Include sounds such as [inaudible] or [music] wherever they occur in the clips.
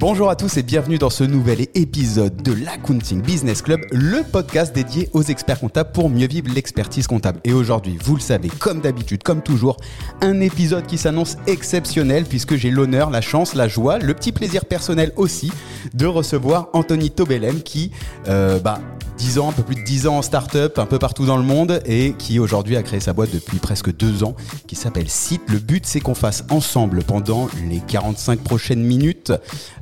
Bonjour à tous et bienvenue dans ce nouvel épisode de l'Accounting Business Club, le podcast dédié aux experts comptables pour mieux vivre l'expertise comptable. Et aujourd'hui, vous le savez, comme d'habitude, comme toujours, un épisode qui s'annonce exceptionnel puisque j'ai l'honneur, la chance, la joie, le petit plaisir personnel aussi de recevoir Anthony Tobelem qui, euh, bah, 10 ans, un peu plus de 10 ans en start-up, un peu partout dans le monde, et qui aujourd'hui a créé sa boîte depuis presque deux ans, qui s'appelle Site. Le but, c'est qu'on fasse ensemble pendant les 45 prochaines minutes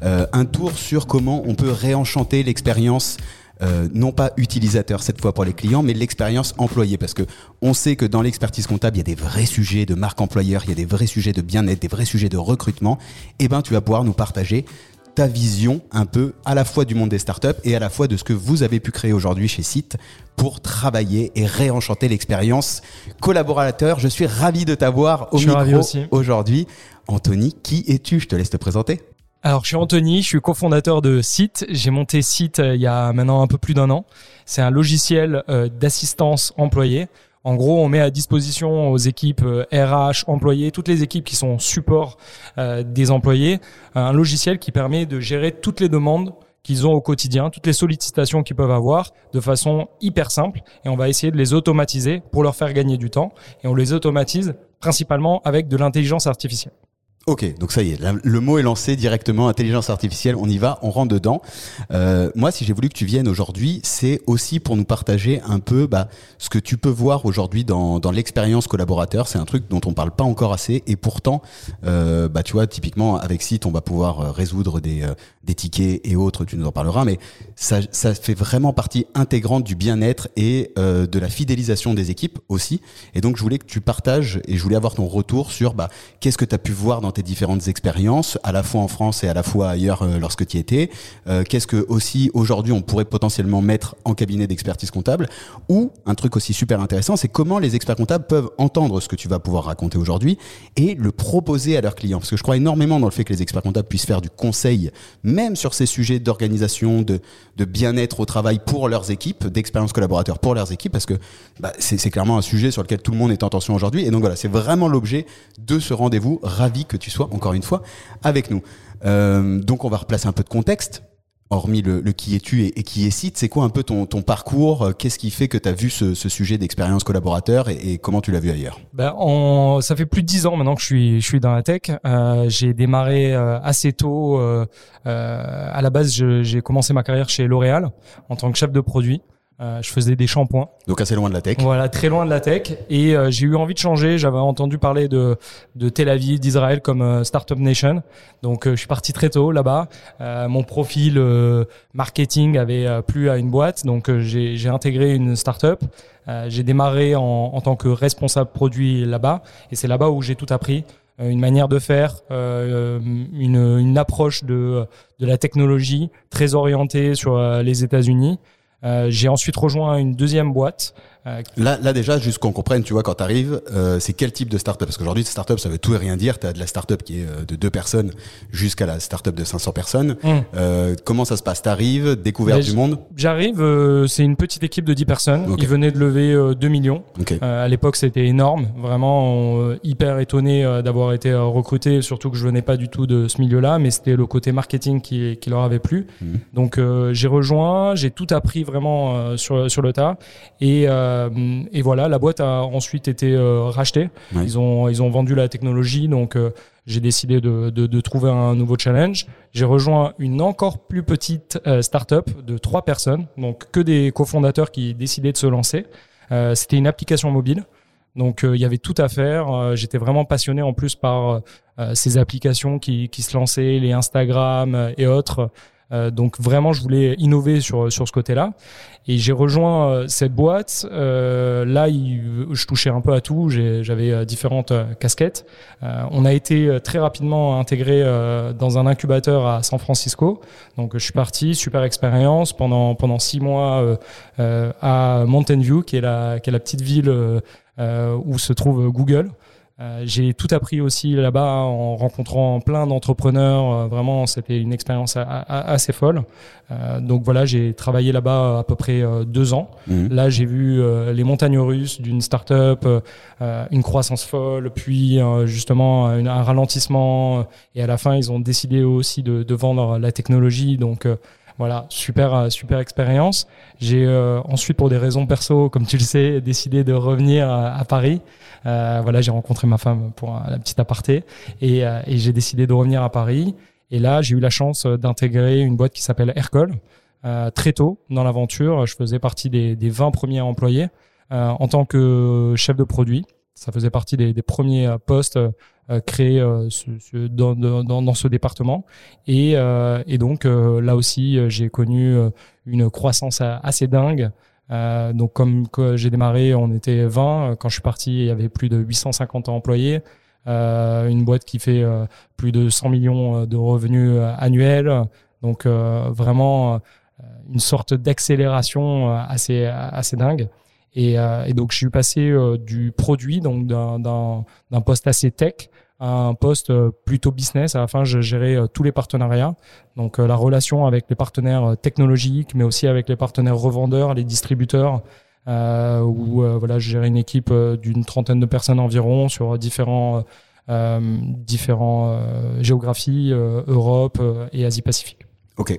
euh, un tour sur comment on peut réenchanter l'expérience euh, non pas utilisateur cette fois pour les clients, mais l'expérience employée. Parce que on sait que dans l'expertise comptable, il y a des vrais sujets de marque employeur, il y a des vrais sujets de bien-être, des vrais sujets de recrutement. Et eh ben, tu vas pouvoir nous partager ta vision un peu à la fois du monde des startups et à la fois de ce que vous avez pu créer aujourd'hui chez Site pour travailler et réenchanter l'expérience collaborateur. Je suis ravi de t'avoir au micro aujourd'hui. Anthony, qui es-tu? Je te laisse te présenter. Alors, je suis Anthony, je suis cofondateur de Site. J'ai monté Site euh, il y a maintenant un peu plus d'un an. C'est un logiciel euh, d'assistance employée en gros, on met à disposition aux équipes RH, euh, employés, toutes les équipes qui sont support euh, des employés, un logiciel qui permet de gérer toutes les demandes qu'ils ont au quotidien, toutes les sollicitations qu'ils peuvent avoir de façon hyper simple et on va essayer de les automatiser pour leur faire gagner du temps et on les automatise principalement avec de l'intelligence artificielle. Ok, donc ça y est, le mot est lancé directement, intelligence artificielle, on y va, on rentre dedans. Euh, moi, si j'ai voulu que tu viennes aujourd'hui, c'est aussi pour nous partager un peu bah, ce que tu peux voir aujourd'hui dans, dans l'expérience collaborateur. C'est un truc dont on parle pas encore assez, et pourtant, euh, bah, tu vois, typiquement avec Site, on va pouvoir euh, résoudre des, euh, des tickets et autres, tu nous en parleras, mais ça, ça fait vraiment partie intégrante du bien-être et euh, de la fidélisation des équipes aussi. Et donc, je voulais que tu partages, et je voulais avoir ton retour sur bah, qu'est-ce que tu as pu voir dans différentes expériences, à la fois en France et à la fois ailleurs euh, lorsque tu y étais euh, Qu'est-ce que aussi aujourd'hui on pourrait potentiellement mettre en cabinet d'expertise comptable Ou un truc aussi super intéressant, c'est comment les experts comptables peuvent entendre ce que tu vas pouvoir raconter aujourd'hui et le proposer à leurs clients. Parce que je crois énormément dans le fait que les experts comptables puissent faire du conseil, même sur ces sujets d'organisation, de, bien-être au travail pour leurs équipes, d'expérience collaborateur pour leurs équipes, parce que bah, c'est clairement un sujet sur lequel tout le monde est en tension aujourd'hui. Et donc voilà, c'est vraiment l'objet de ce rendez-vous. Ravi que tu soit encore une fois avec nous. Euh, donc on va replacer un peu de contexte. Hormis le, qui es-tu et, qui est site, c'est quoi un peu ton, parcours? Qu'est-ce qui fait que tu as vu ce, sujet d'expérience collaborateur et, comment tu l'as vu ailleurs? Ben, Ça fait plus de dix ans maintenant que je suis, dans la tech. Euh, j'ai démarré euh, assez tôt. à la base, j'ai commencé ma carrière chez L'Oréal en tant que chef de produit. Euh, je faisais des shampoings. Donc assez loin de la tech. Voilà, très loin de la tech. Et euh, j'ai eu envie de changer. J'avais entendu parler de, de Tel Aviv, d'Israël comme euh, Startup Nation. Donc je suis parti très tôt là-bas. mon profil marketing avait plu à une boîte. Donc j'ai intégré une startup. j'ai démarré en, en, tant que responsable produit là-bas. Et c'est là-bas où j'ai tout appris une manière de faire, une, une, approche de, de la technologie très orientée sur les États-Unis. Euh, j'ai ensuite rejoint une deuxième boîte euh, là, là déjà, juste qu'on comprenne, tu vois, quand tu arrives, euh, c'est quel type de startup? Parce qu'aujourd'hui, startup, ça veut tout et rien dire. Tu as de la startup qui est euh, de deux personnes jusqu'à la startup de 500 personnes. Hum. Euh, comment ça se passe? T'arrives, découverte du monde? J'arrive, c'est une petite équipe de 10 personnes. Ils venaient de lever 2 millions. à l'époque, c'était énorme. Vraiment hyper étonné d'avoir été recruté, surtout que je venais pas du tout de ce milieu-là, mais c'était le côté marketing qui, qui leur avait plu. Hum. Donc j'ai rejoint, j'ai tout appris vraiment sur, sur le tas. Et euh, et voilà, la boîte a ensuite été euh, rachetée. Ils, ont, ils ont vendu la technologie, donc euh, j'ai décidé de, de, de, trouver un nouveau challenge. J'ai rejoint une encore plus petite startup de trois personnes, donc que des cofondateurs qui décidaient de se lancer. C'était une application mobile. Donc il y avait tout à faire. J'étais vraiment passionné en plus par ces applications qui, qui se lançaient, les Instagram et autres. Euh, donc vraiment, je voulais innover sur sur ce côté-là. Et j'ai rejoint euh, cette boîte. Euh, là, je touchais un peu à tout. J'avais différentes casquettes. on a été très rapidement intégré dans un incubateur à San Francisco. Donc je suis parti, super expérience pendant pendant six mois à Mountain View, qui est la qui est la petite ville où se trouve Google. Euh, j'ai tout appris aussi là-bas en rencontrant plein d'entrepreneurs. Euh, vraiment, c'était une expérience assez folle. Euh, donc voilà, j'ai travaillé là-bas à peu près deux ans. Mhm. Là, j'ai vu les montagnes russes d'une start-up, une croissance folle, puis justement un ralentissement. Et à la fin, ils ont décidé aussi de, de vendre la technologie. Donc voilà, super, euh, super expérience. J'ai euh, ensuite, pour des raisons perso, comme tu le sais, décidé de revenir à, Paris. Euh, voilà, j'ai rencontré ma femme pour la petite aparté et, et j'ai décidé de revenir à Paris. Et là, j'ai eu la chance d'intégrer une boîte qui s'appelle Aircall. très tôt dans l'aventure, je faisais partie des, des 20 premiers employés en tant que chef de produit. Ça faisait partie des, des premiers postes euh, créé euh, ce, dans, dans, dans, ce département. Et, euh, et donc là aussi, j'ai connu une croissance assez dingue. Euh, donc comme j'ai démarré, on était 20. Quand je suis parti, il y avait plus de 850 employés. Euh, une boîte qui fait plus de 100 millions de revenus annuels. Donc vraiment une sorte d'accélération assez assez dingue. Et, euh, et, donc, je suis passé euh, du produit, donc d'un poste assez tech, un poste euh, plutôt business. À la fin, je gérais tous les partenariats, donc la relation avec les partenaires technologiques, mais aussi avec les partenaires revendeurs, les distributeurs. Euh, où voilà, je gérais une équipe d'une trentaine de personnes environ sur différents différents géographies, Europe et Asie-Pacifique. Ok.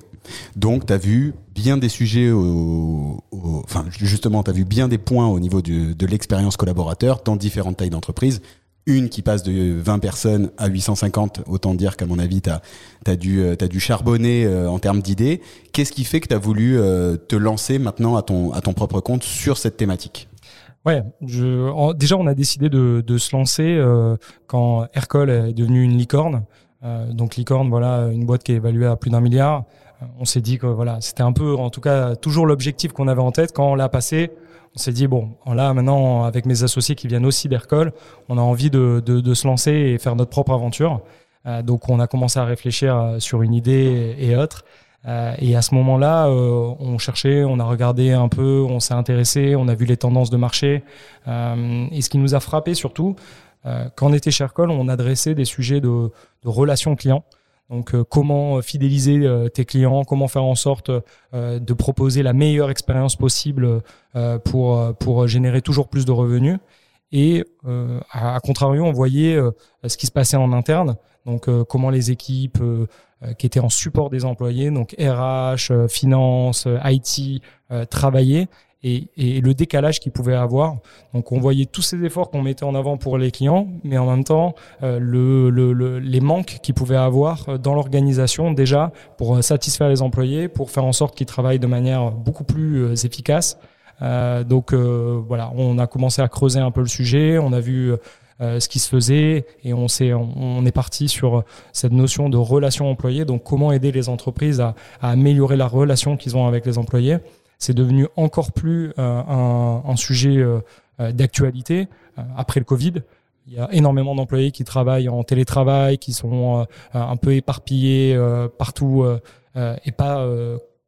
Donc, tu as vu bien des sujets, enfin, justement, tu as vu bien des points au niveau de l'expérience collaborateur dans différentes tailles d'entreprise. Une qui passe de 20 personnes à 850, autant dire qu'à mon avis, tu as, dû, as dû charbonner euh, en termes d'idées. Qu'est-ce qui fait que tu as voulu euh, te lancer maintenant à ton, à ton propre compte sur cette thématique? Ouais, déjà on a décidé de, de se lancer euh, quand Aircall est devenu une licorne. Euh, donc Licorne, voilà, une boîte qui est évaluée à plus d'un milliard. Euh, on s'est dit que voilà, c'était un peu, en tout cas, toujours l'objectif qu'on avait en tête quand on l'a passé. On s'est dit bon, là maintenant avec mes associés qui viennent aussi d'Aircall, on a envie de, de, se lancer et faire notre propre aventure. Euh, donc on a commencé à réfléchir euh, sur une idée et, autres. Euh, et à ce moment-là, on cherchait, on a regardé un peu, on s'est intéressé, on a vu les tendances de marché. et ce qui nous a frappé surtout, quand on était chez Aircall, on adressait des sujets de, de relations clients. Donc euh, comment fidéliser euh, tes clients, comment faire en sorte de proposer la meilleure expérience possible pour pour générer toujours plus de revenus. Et à, contrario, on voyait ce qui se passait en interne. Donc comment les équipes qui étaient en support des employés, donc RH, finance, IT, travaillaient et, et, le décalage qu'il pouvait avoir. Donc on voyait tous ces efforts qu'on mettait en avant pour les clients, mais en même temps euh, le, le, les manques qu'ils pouvaient avoir dans l'organisation déjà pour euh, satisfaire les employés, pour faire en sorte qu'ils travaillent de manière beaucoup plus euh, efficace. Euh, donc voilà, on a commencé à creuser un peu le sujet, on a vu ce qui se faisait et on, s'est, on, est parti sur cette notion de relation employée. Donc comment aider les entreprises à, à améliorer la relation qu'ils ont avec les employés c'est devenu encore plus euh, un, un, sujet euh, euh, d'actualité après le Covid. Il y a énormément d'employés qui travaillent en télétravail, qui sont un peu éparpillés partout et pas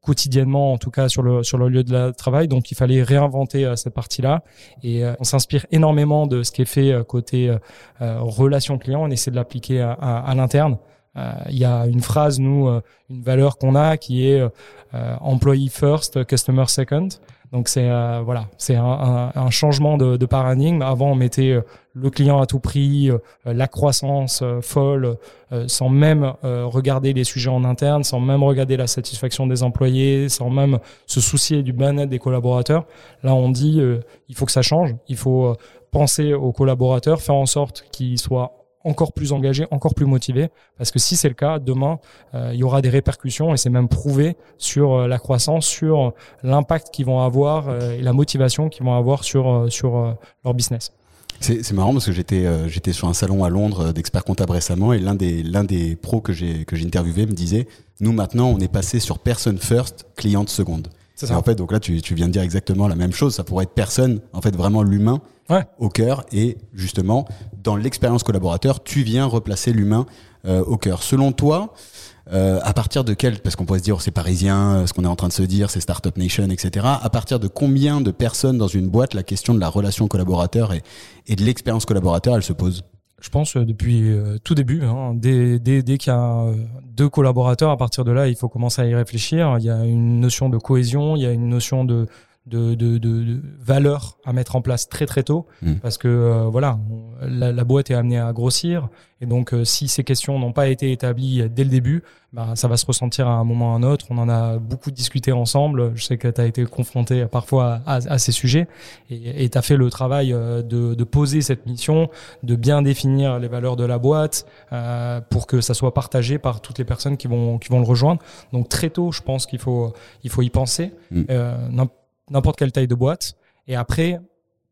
quotidiennement, en tout cas sur le sur le lieu de travail. Donc, il fallait réinventer cette partie-là. Et on s'inspire énormément de ce qui est fait côté relation client. On essaie de l'appliquer à, à l'interne. Euh, il y a une phrase, nous, euh, une valeur qu'on a qui est euh, employee first, customer second. Donc c'est voilà, c'est un, changement de, paradigme. Avant, on mettait le client à tout prix, la croissance folle, sans même regarder les sujets en interne, sans même regarder la satisfaction des employés, sans même se soucier du bien-être des collaborateurs. Là, on dit il faut que ça change. Il faut penser aux collaborateurs, faire en sorte qu'ils soient encore plus engagés, encore plus motivés, parce que si c'est le cas, demain, euh, il y aura des répercussions, et c'est même prouvé sur euh, la croissance, sur l'impact qu'ils vont avoir euh, et la motivation qu'ils vont avoir sur, sur leur business. C'est marrant parce que j'étais j'étais sur un salon à Londres d'experts comptables récemment et l'un des l'un des pros que j'ai interviewé me disait nous maintenant on est passé sur person first client seconde. C'est en fait donc là tu, tu viens de dire exactement la même chose. Ça pourrait être personne en fait vraiment l'humain au cœur. Et justement dans l'expérience collaborateur, tu viens replacer l'humain euh, au cœur. Selon toi, euh, à partir de quel, parce qu'on pourrait se dire c'est parisien, euh, ce qu'on est en train de se dire c'est Startup Nation, etc. À partir de combien de personnes dans une boîte la question de la relation collaborateur et, et de l'expérience collaborateur, elle se pose? Je pense depuis tout début. Hein, dès, qu'il y a deux collaborateurs, à partir de là, il faut commencer à y réfléchir. Il y a une notion de cohésion, il y a une notion de, de, de, de, valeurs à mettre en place très très tôt. Hmm. parce que euh, voilà la, la, boîte est amenée à grossir. Et donc euh, si ces questions n'ont pas été établies dès le début bah, ça va se ressentir à un moment ou à un autre. On en a beaucoup discuté ensemble. Je sais que tu as été confronté parfois à, à ces sujets. Et tu as fait le travail euh, de, de, poser cette mission de bien définir les valeurs de la boîte pour que ça soit partagé par toutes les personnes qui vont qui vont le rejoindre. Donc très tôt je pense qu'il faut il faut y penser. Hmm n'importe quelle taille de boîte. Et après,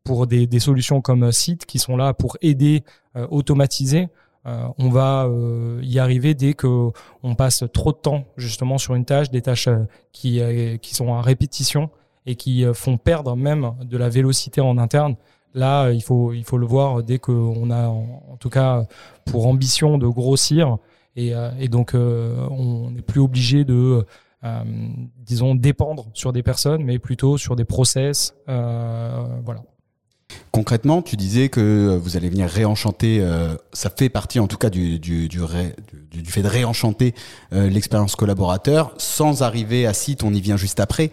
pour des, solutions comme Site qui sont là pour aider, euh, automatiser, euh, on va euh, y arriver dès que on passe trop de temps justement sur une tâche, des tâches qui, qui sont à répétition et qui font perdre même de la vélocité en interne. Là, il faut, il faut le voir dès qu'on a, en, tout cas, pour ambition de grossir. Et donc, on n'est plus obligé de euh, disons, dépendre sur des personnes, mais plutôt sur des process. Euh, voilà. Concrètement, tu disais que vous allez venir réenchanter, euh, ça fait partie en tout cas du, du, du, du, fait de réenchanter l'expérience collaborateur. Sans arriver à site, on y vient juste après.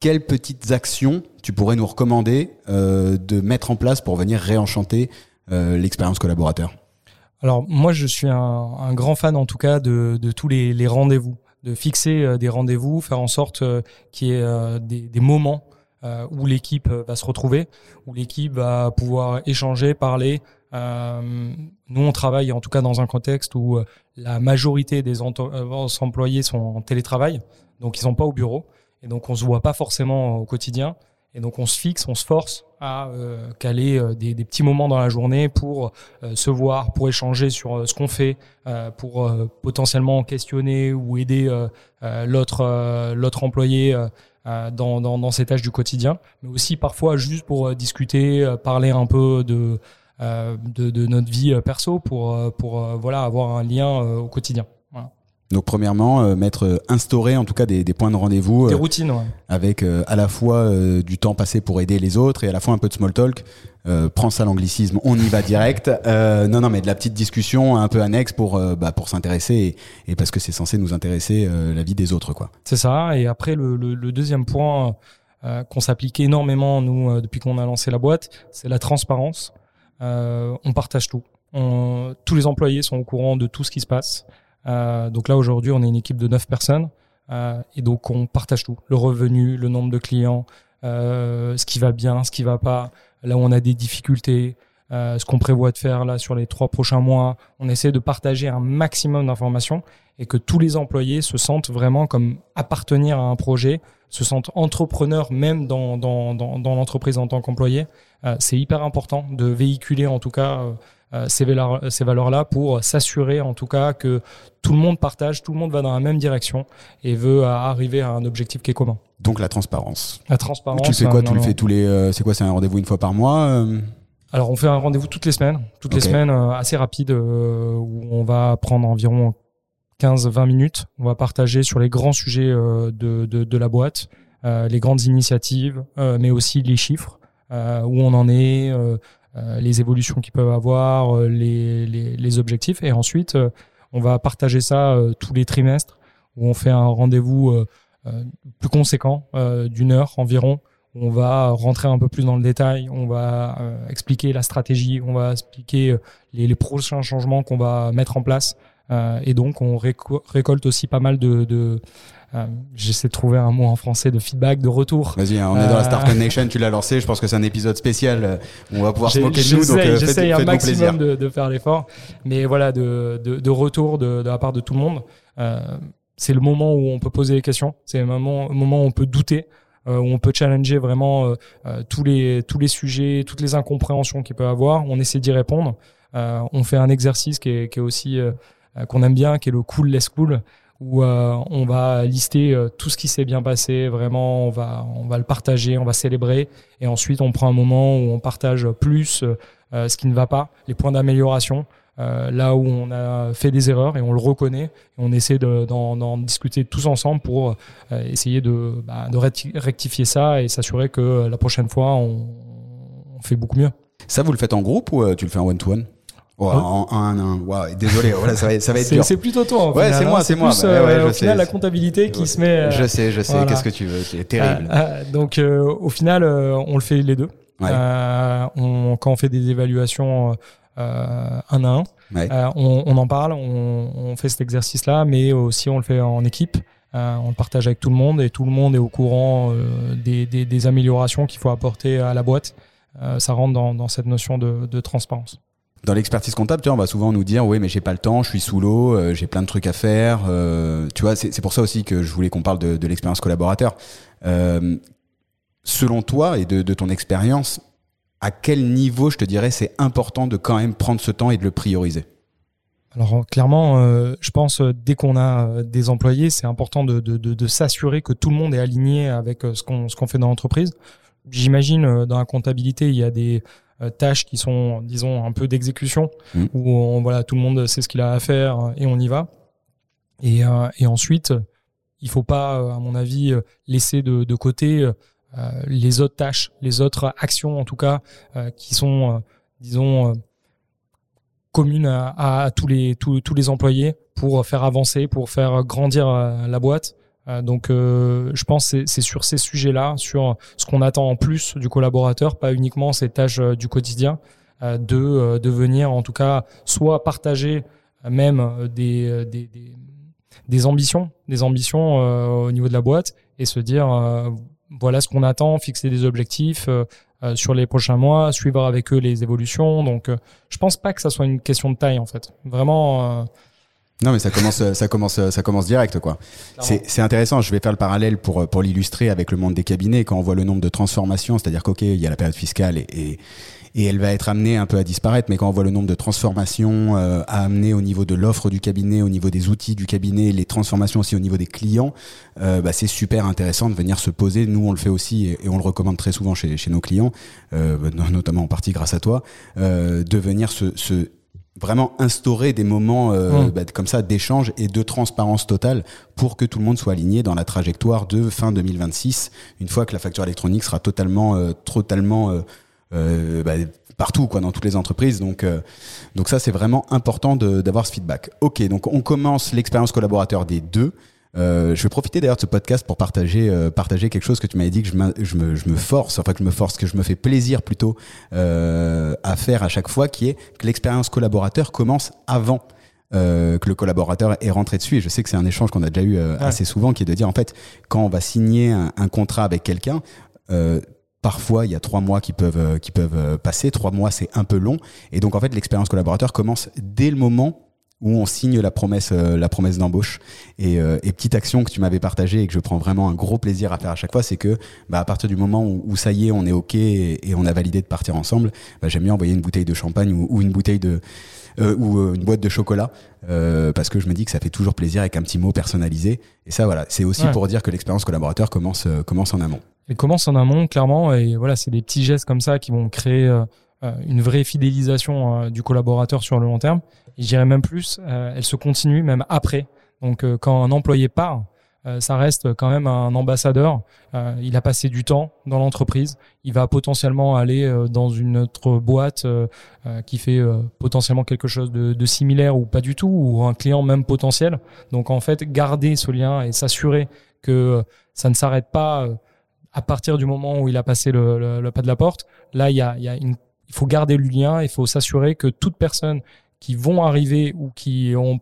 quelles petites actions tu pourrais nous recommander de mettre en place pour venir réenchanter l'expérience collaborateur? Alors moi, je suis un, un, grand fan en tout cas de, de tous les, les rendez-vous de fixer euh, des rendez-vous, faire en sorte euh, qu'il y ait euh, des, moments où l'équipe va se retrouver, où l'équipe va pouvoir échanger, parler. nous, on travaille en tout cas dans un contexte où la majorité des employés sont en télétravail, donc ils sont pas au bureau, et donc on se voit pas forcément au quotidien. Et donc on se fixe, on se force à euh, caler euh, des, petits moments dans la journée pour euh, se voir, pour échanger sur ce qu'on fait, pour potentiellement questionner ou aider l'autre l'autre employé dans, dans, dans ses tâches du quotidien, mais aussi parfois juste pour discuter, parler un peu de, de, de notre vie perso pour pour voilà avoir un lien au quotidien. Donc premièrement, euh, mettre euh, instaurer en tout cas des, des points de rendez-vous, des euh, routines, ouais. avec à la fois du temps passé pour aider les autres et à la fois un peu de small talk. prends ça l'anglicisme, on y va direct. [laughs] non, non, mais de la petite discussion un peu annexe pour bah, pour s'intéresser et, et, parce que c'est censé nous intéresser la vie des autres, quoi. C'est ça. Et après le, le, le deuxième point qu'on s'applique énormément nous depuis qu'on a lancé la boîte, c'est la transparence. on partage tout. On, tous les employés sont au courant de tout ce qui se passe. Euh, donc là aujourd'hui, on est une équipe de 9 personnes euh, et donc on partage tout le revenu, le nombre de clients, euh, ce qui va bien, ce qui va pas, là où on a des difficultés, ce qu'on prévoit de faire là sur les trois prochains mois. On essaie de partager un maximum d'informations et que tous les employés se sentent vraiment comme appartenir à un projet, se sentent entrepreneurs même dans, l'entreprise en tant qu'employé. c'est hyper important de véhiculer en tout cas ces valeurs, ces valeurs-là pour s'assurer en tout cas que tout le monde partage, tout le monde va dans la même direction et veut arriver à un objectif qui est commun. Donc la transparence. La transparence. Tu fais quoi Tu le fais tous les. Euh, c'est quoi C'est un rendez-vous une fois par mois euh? Alors on fait un rendez-vous toutes les semaines, toutes les semaines assez rapide où on va prendre environ 15-20 minutes. On va partager sur les grands sujets de, de, de la boîte, les grandes initiatives, mais aussi les chiffres, où on en est, euh, les évolutions qu'ils peuvent avoir, euh, les, les, objectifs. Et ensuite, euh, on va partager ça tous les trimestres où on fait un rendez-vous plus conséquent d'une heure environ on va rentrer un peu plus dans le détail, on va expliquer la stratégie, on va expliquer les prochains changements qu'on va mettre en place. Et donc, on récolte aussi pas mal de, de, euh, j'essaie de trouver un mot en français de feedback, de retour. Vas-y, hein, on est dans la Startup euh, Nation, tu l'as lancé. Je pense que c'est un épisode spécial. Euh, on va pouvoir se moquer de nous. Donc, j'essaie un maximum de, de, faire l'effort. Mais voilà, de, de, de retour de, de, la part de tout le monde. Euh, c'est le moment où on peut poser des questions. C'est le moment, le moment où on peut douter. où on peut challenger vraiment tous les tous les sujets, toutes les incompréhensions qu'il peut avoir. On essaie d'y répondre. on fait un exercice qui est, qui est aussi qu'on aime bien, qui est le cool less cool, où euh, on va lister euh, tout ce qui s'est bien passé, vraiment, on va, on va le partager, on va célébrer, et ensuite on prend un moment où on partage plus euh, ce qui ne va pas, les points d'amélioration, là où on a fait des erreurs et on le reconnaît, et on essaie d'en discuter tous ensemble pour essayer de, bah, rectifier ça et s'assurer que la prochaine fois on, on fait beaucoup mieux. Ça, vous le faites en groupe ou tu le fais en one-to-one? Oh, en, un, désolé, voilà, ça va, ça va être dur. C'est plutôt toi. ouais, c'est moi, hein. c'est moi. Plus, euh, au final, la comptabilité qui se met. je sais, je sais. Qu'est-ce que tu veux C'est terrible. donc, au final, on le fait les deux. On, quand on fait des évaluations un à un, on, on, en parle, on, on fait cet exercice-là, mais aussi on le fait en équipe. Euh, on le partage avec tout le monde et tout le monde est au courant euh, des, des, améliorations qu'il faut apporter à la boîte. Euh, ça rentre dans, dans, cette notion de, de transparence. Dans l'expertise comptable, on va souvent nous dire oui, mais j'ai pas le temps, je suis sous l'eau, j'ai plein de trucs à faire. tu vois, c'est pour ça aussi que je voulais qu'on parle de, l'expérience collaborateur. selon toi et de, ton expérience, à quel niveau, je te dirais, c'est important de quand même prendre ce temps et de le prioriser? Alors clairement, euh, je pense euh, dès qu'on a euh, des employés, c'est important de s'assurer que tout le monde est aligné avec ce qu'on ce qu'on fait dans l'entreprise. J'imagine dans la comptabilité, il y a des tâches qui sont, disons, un peu d'exécution, mmh. où on, voilà, tout le monde sait ce qu'il a à faire et on y va. Et, et ensuite, il faut pas, à mon avis, laisser de, de côté les autres tâches, les autres actions en tout cas, qui sont, disons, commune à, tous les tous, tous, les employés pour faire avancer, pour faire grandir euh, la boîte. Euh, donc, euh, je pense que c'est sur ces sujets-là, sur ce qu'on attend en plus du collaborateur, pas uniquement ces tâches du quotidien, de, de venir en tout cas soit partager même des, des, des, ambitions, des ambitions au niveau de la boîte et se dire voilà ce qu'on attend, fixer des objectifs, euh, sur les prochains mois, suivre avec eux les évolutions. Donc, euh, je pense pas que ça soit une question de taille en fait. Vraiment. Euh, non, mais ça commence, ça commence, ça commence direct, quoi. C'est intéressant. Je vais faire le parallèle pour pour l'illustrer avec le monde des cabinets. Quand on voit le nombre de transformations, c'est-à-dire qu'ok, il y a la période fiscale et, et et elle va être amenée un peu à disparaître. Mais quand on voit le nombre de transformations euh, à amener au niveau de l'offre du cabinet, au niveau des outils du cabinet, les transformations aussi au niveau des clients, euh, bah, c'est super intéressant de venir se poser. Nous, on le fait aussi et, on le recommande très souvent chez, chez nos clients, euh, notamment en partie grâce à toi, euh, de venir se, se vraiment instaurer des moments euh, mmh. bah, comme ça d'échange et de transparence totale pour que tout le monde soit aligné dans la trajectoire de fin 2026 une fois que la facture électronique sera totalement euh, totalement euh, euh, bah, partout, quoi, dans toutes les entreprises. Donc, euh, donc ça, c'est vraiment important d'avoir ce feedback. Ok, donc on commence l'expérience collaborateur des deux. Euh, je vais profiter d'ailleurs de ce podcast pour partager euh, partager quelque chose que tu m'avais dit que je, je, me, je me force, enfin que je me force, que je me fais plaisir plutôt euh, à faire à chaque fois, qui est que l'expérience collaborateur commence avant. Que le collaborateur est rentré dessus et je sais que c'est un échange qu'on a déjà eu assez souvent qui est de dire en fait quand on va signer un, un contrat avec quelqu'un Parfois, il y a trois mois qui peuvent, qui peuvent passer. Trois mois, c'est un peu long. Et donc, en fait, l'expérience collaborateur commence dès le moment où on signe la promesse, euh, la promesse d'embauche. Et, et, petite action que tu m'avais partagée et que je prends vraiment un gros plaisir à faire à chaque fois, c'est que bah, à partir du moment où, ça y est, on est ok et, on a validé de partir ensemble, bah, j'aime bien envoyer une bouteille de champagne ou, une bouteille de ou une boîte de chocolat parce que je me dis que ça fait toujours plaisir avec un petit mot personnalisé. Et ça, voilà, c'est aussi pour dire que l'expérience collaborateur commence commence en amont. Elle commence en amont, clairement, et voilà, c'est des petits gestes comme ça qui vont créer euh, euh, une vraie fidélisation euh, du collaborateur sur le long terme. Et je dirais même plus, elle se continue même après. Donc, quand un employé part, ça reste quand même un ambassadeur. il a passé du temps dans l'entreprise. Il va potentiellement aller dans une autre boîte qui fait potentiellement quelque chose de, similaire ou pas du tout, ou un client même potentiel. Donc en fait, garder ce lien et s'assurer que ça ne s'arrête pas à partir du moment où il a passé le, pas de la porte, là, il y a, il faut garder le lien, il faut s'assurer que toutes personnes qui vont arriver ou qui ont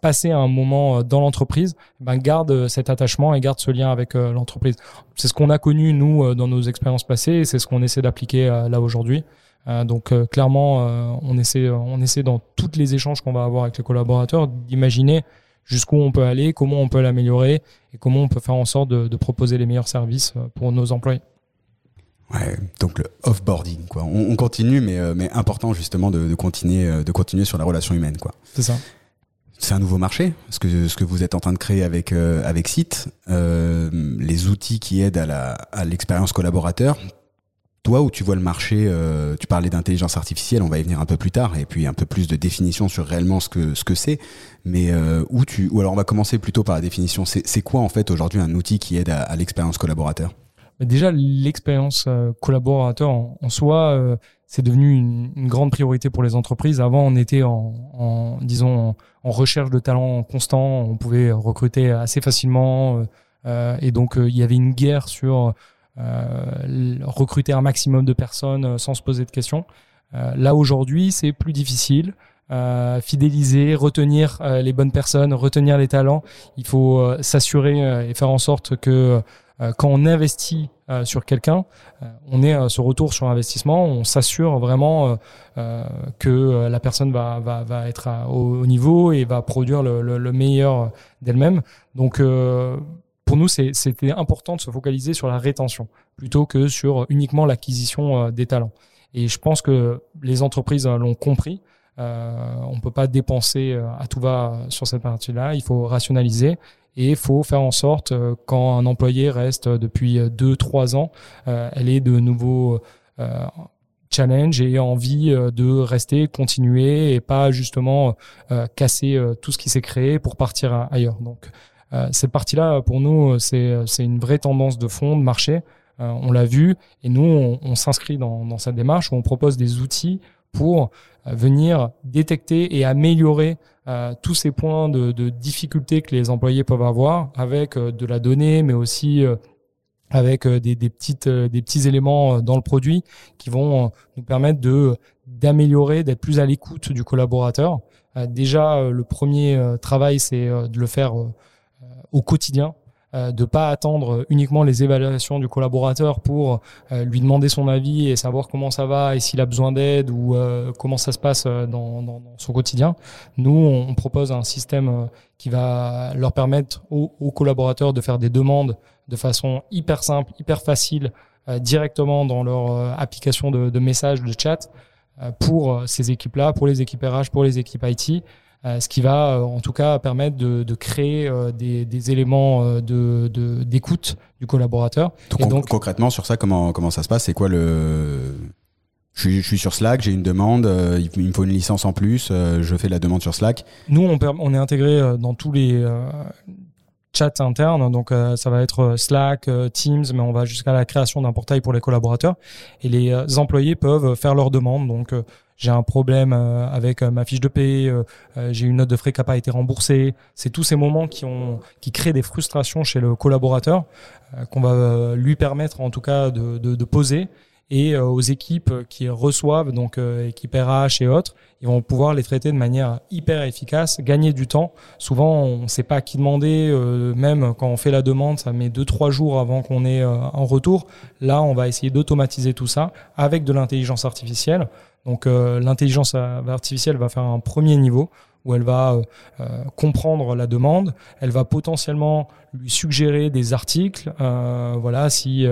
passé un moment euh, dans l'entreprise, ben garde cet attachement et garde ce lien avec euh, l'entreprise. C'est ce qu'on a connu nous euh, dans nos expériences passées, et c'est ce qu'on essaie d'appliquer là aujourd'hui. donc clairement, on essaie, on essaie dans tous les échanges qu'on va avoir avec les collaborateurs d'imaginer jusqu'où on peut aller, comment on peut l'améliorer et comment on peut faire en sorte de, proposer les meilleurs services euh, pour nos employés. Ouais, donc le offboarding, quoi. On, continue, mais, euh, mais important justement de, continuer, euh, de continuer sur la relation humaine, quoi. C'est ça. C'est un nouveau marché, ce que, ce que vous êtes en train de créer avec, avec Site, les outils qui aident à l'expérience à collaborateur toi, où tu vois le marché, euh, tu parlais d'intelligence artificielle, on va y venir un peu plus tard, et puis un peu plus de définition sur réellement ce que ce que c'est. Mais euh, où tu, ou alors on va commencer plutôt par la définition. C'est quoi en fait aujourd'hui un outil qui aide à, l'expérience collaborateur? Déjà l'expérience collaborateur en, soi, c'est devenu une, grande priorité pour les entreprises. Avant, on était en, disons, en, recherche de talents constant. On pouvait recruter assez facilement, et donc il y avait une guerre sur recruter un maximum de personnes sans se poser de questions. là aujourd'hui, c'est plus difficile. Euh, fidéliser, retenir euh, les bonnes personnes, retenir les talents. Il faut euh, s'assurer et faire en sorte que quand on investit sur quelqu'un, on ait ce retour sur investissement, on s'assure vraiment que la personne va, va, va être au, niveau et va produire le, le, le meilleur d'elle-même. Donc pour nous, c'était important de se focaliser sur la rétention plutôt que sur uniquement l'acquisition des talents. Et je pense que les entreprises l'ont compris. Euh, on peut pas dépenser euh, à tout va sur cette partie-là. Il faut rationaliser et il faut faire en sorte euh, quand un employé reste depuis 2-3 ans, elle ait de nouveaux challenges et envie de rester, continuer et pas justement casser tout ce qui s'est créé pour partir ailleurs. Donc cette partie-là, pour nous, c'est une vraie tendance de fond, de marché. on l'a vu et nous, on, s'inscrit dans, cette démarche où on propose des outils pour euh, venir détecter et améliorer euh, tous ces points de, de, difficulté que les employés peuvent avoir avec euh, de la donnée, mais aussi avec des, des, petites, des petits éléments dans le produit qui vont nous permettre de d'améliorer, d'être plus à l'écoute du collaborateur. déjà, le premier travail, c'est de le faire au quotidien, euh, de pas attendre uniquement les évaluations du collaborateur pour euh, lui demander son avis et savoir comment ça va et s'il a besoin d'aide ou euh, comment ça se passe dans, dans, son quotidien. Nous, on, propose un système qui va leur permettre aux, collaborateurs de faire des demandes de façon hyper simple, hyper facile, directement dans leur application de, de messages, de chat, pour ces équipes-là, pour les équipes RH, pour les équipes IT. Euh, ce qui va euh, en tout cas permettre de, de créer euh, des, des, éléments de d'écoute du collaborateur. Et donc, concrètement sur ça, comment comment ça se passe? C'est quoi le je suis, je suis, sur Slack, j'ai une demande, il me faut une licence en plus, je fais la demande sur Slack. Nous, on, on est intégré dans tous les chats internes, donc ça va être Slack, Teams, mais on va jusqu'à la création d'un portail pour les collaborateurs. Et les employés peuvent faire leurs demandes, donc j'ai un problème euh, avec euh, ma fiche de paie, euh, j'ai une note de frais qui n'a pas été remboursée. C'est tous ces moments qui ont qui créent des frustrations chez le collaborateur qu'on va lui permettre en tout cas de, de, de poser et aux équipes qui reçoivent, donc équipe RH et autres, ils vont pouvoir les traiter de manière hyper efficace, gagner du temps. Souvent, on ne sait pas à qui demander, même quand on fait la demande, ça met deux trois jours avant qu'on ait un retour. Là, on va essayer d'automatiser tout ça avec de l'intelligence artificielle donc euh, l'intelligence artificielle va faire un premier niveau où elle va euh, euh, comprendre la demande, elle va potentiellement lui suggérer des articles. voilà, si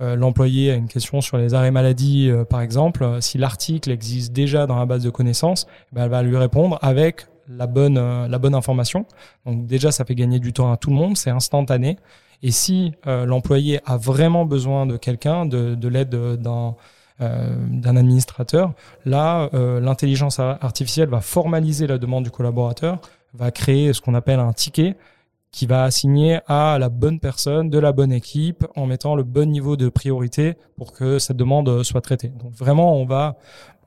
l'employé a une question sur les arrêts maladie, par exemple, si l'article existe déjà dans la base de connaissances, eh ben, elle va lui répondre avec la bonne, la bonne information. Donc déjà, ça fait gagner du temps à tout le monde, c'est instantané. Et si l'employé a vraiment besoin de quelqu'un, de, de l'aide d'un euh, d'un administrateur. Là, euh, l'intelligence artificielle va formaliser la demande du collaborateur, va créer ce qu'on appelle un ticket qui va assigner à la bonne personne de la bonne équipe en mettant le bon niveau de priorité pour que cette demande soit traitée. Donc vraiment, on va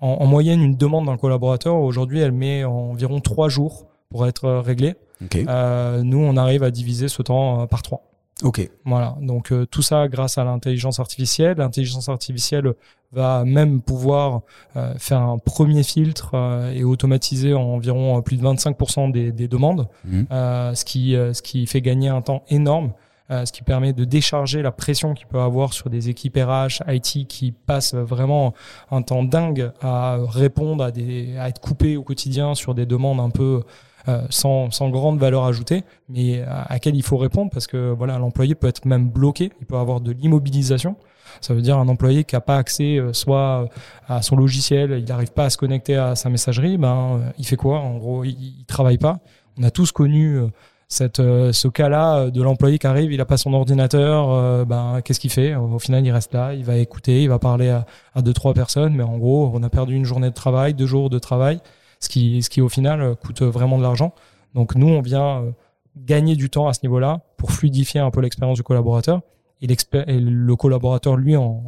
en, moyenne une demande d'un collaborateur aujourd'hui, elle met environ trois jours pour être réglée. Euh, nous, on arrive à diviser ce temps par trois. Ok. Voilà. Donc euh, tout ça grâce à l'intelligence artificielle. L'intelligence artificielle va même pouvoir euh, faire un premier filtre euh, et automatiser environ plus de 25% des, des demandes, mmh. ce qui ce qui fait gagner un temps énorme. ce qui permet de décharger la pression qu'il peut avoir sur des équipes RH, IT qui passent vraiment un temps dingue à répondre à des, à être coupés au quotidien sur des demandes un peu euh, sans, sans, grande valeur ajoutée, mais à, à laquelle il faut répondre parce que voilà, l'employé peut être même bloqué, il peut avoir de l'immobilisation. Ça veut dire un employé qui n'a pas accès euh, soit à son logiciel, il n'arrive pas à se connecter à sa messagerie, ben euh, il fait quoi? En gros, il, il, travaille pas. On a tous connu cette, ce cas-là de l'employé qui arrive, il a pas son ordinateur, ben qu'est-ce qu'il fait? Au final, il reste là, il va écouter, il va parler à, à deux trois personnes, mais en gros, on a perdu une journée de travail, deux jours de travail ce qui, ce qui au final euh, coûte vraiment de l'argent. Donc nous, on vient euh, gagner du temps à ce niveau-là pour fluidifier un peu l'expérience du collaborateur et, et le collaborateur, lui, en,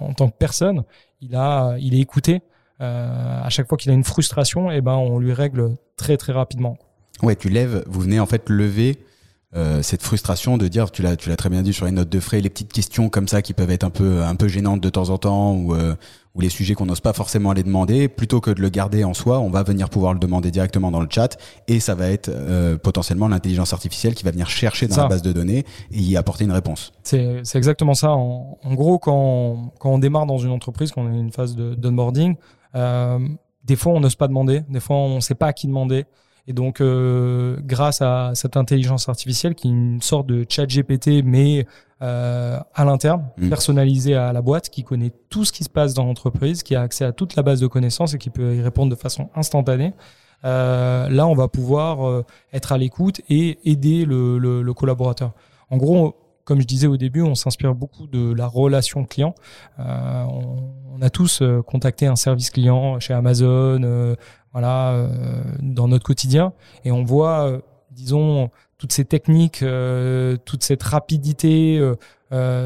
en, tant que personne, il a, il est écouté. à chaque fois qu'il a une frustration, eh ben on lui règle très très rapidement. Ouais, tu lèves, vous venez en fait lever euh, cette frustration de dire, tu l'as, tu l'as très bien dit sur les notes de frais, les petites questions comme ça qui peuvent être un peu, un peu gênantes de temps en temps ou, euh, ou les sujets qu'on n'ose pas forcément aller demander, plutôt que de le garder en soi, on va venir pouvoir le demander directement dans le chat et ça va être euh, potentiellement l'intelligence artificielle qui va venir chercher dans la base de données et y apporter une réponse. C'est, c'est exactement ça. En, en gros, quand, quand on démarre dans une entreprise, quand on est une phase de, d'onboarding, euh, des fois on n'ose pas demander, des fois on ne sait pas à qui demander. Et donc, euh, grâce à cette intelligence artificielle qui est une sorte de chat GPT, mais euh, à l'interne, mmh. personnalisé à la boîte, qui connaît tout ce qui se passe dans l'entreprise, qui a accès à toute la base de connaissances et qui peut y répondre de façon instantanée. Euh, là, on va pouvoir euh, être à l'écoute et aider le, le, le, collaborateur. En gros, comme je disais au début, on s'inspire beaucoup de la relation client. Euh, on, on, a tous euh, contacté un service client chez Amazon, voilà, euh, dans notre quotidien. Et on voit, euh, disons, toutes ces techniques, euh, toute cette rapidité,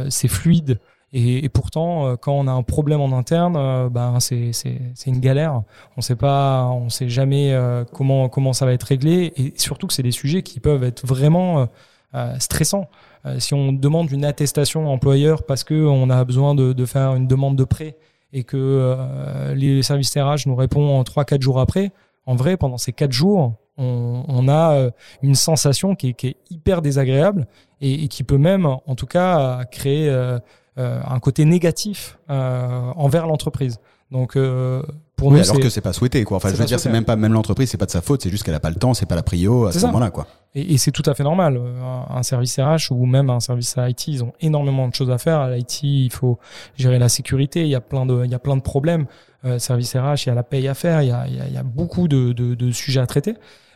c'est fluide. Et, pourtant, quand on a un problème en interne, ben c'est c'est une galère. On sait pas, on sait jamais comment comment ça va être réglé. Et surtout que c'est des sujets qui peuvent être vraiment stressants. si on demande une attestation employeur parce que on a besoin de, de faire une demande de prêt et que euh, les services RH nous répondent 3-4 jours après, en vrai, pendant ces 4 jours, on, a euh, une sensation qui est, hyper désagréable et, et, qui peut même, en tout cas, créer euh, un côté négatif envers l'entreprise. Donc, pour oui, alors que c'est pas souhaité, quoi. Enfin, je veux dire, c'est même pas même l'entreprise, c'est pas de sa faute, c'est juste qu'elle a pas le temps, c'est pas la prio à ce moment-là, quoi. Et, et c'est tout à fait normal. Un, service RH ou même un service IT, ils ont énormément de choses à faire. À l'IT, il faut gérer la sécurité. Il y a plein de, il y a plein de problèmes. Euh, service RH, il y a la paye à faire. Il y a, il y a, beaucoup de, de, de, sujets à traiter.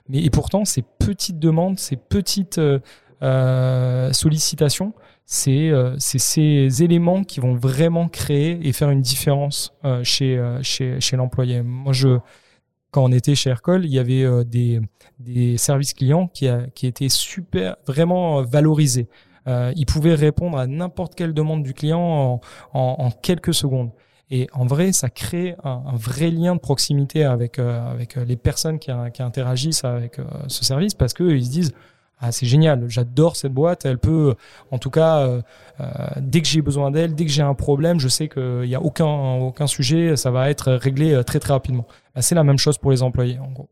Mais et pourtant, ces petites demandes, ces petites euh, euh sollicitations, c'est ces éléments qui vont vraiment créer et faire une différence euh, chez, euh, chez, chez l'employé. Moi, je, quand on était chez Aircall, il y avait des, des services clients qui, a, qui étaient super, vraiment valorisés. ils pouvaient répondre à n'importe quelle demande du client en, en, quelques secondes. Et en vrai, ça crée un, vrai lien de proximité avec, avec les personnes qui interagissent avec ce service parce qu'ils se disent ah, c'est génial, j'adore cette boîte. Elle peut, en tout cas, euh, euh, dès que j'ai besoin d'elle, dès que j'ai un problème, je sais qu'il n'y a aucun, sujet, ça va être réglé euh, très très rapidement. Bah, c'est la même chose pour les employés, en gros.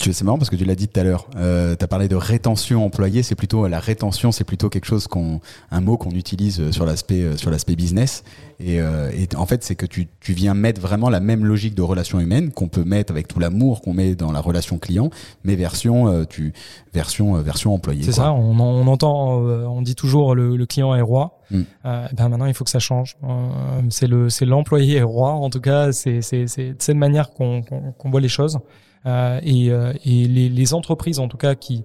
C'est marrant parce que tu l'as dit tout à l'heure. Euh, tu as parlé de rétention employée. C'est plutôt la rétention, c'est plutôt quelque chose qu'on, un mot qu'on utilise euh, sur l'aspect euh, sur l'aspect business. Et, euh, et, en fait, c'est que tu, tu viens mettre vraiment la même logique de relation humaine qu'on peut mettre avec tout l'amour qu'on met dans la relation client, mais version tu version version employée. C'est ça. On, on, entend, on dit toujours le, le client est roi. Mm. Euh, ben maintenant, il faut que ça change. c'est le c'est l'employé est roi. En tout cas, c'est c'est c'est de cette manière qu'on qu'on voit les choses. Euh, et, euh, les, entreprises, en tout cas, qui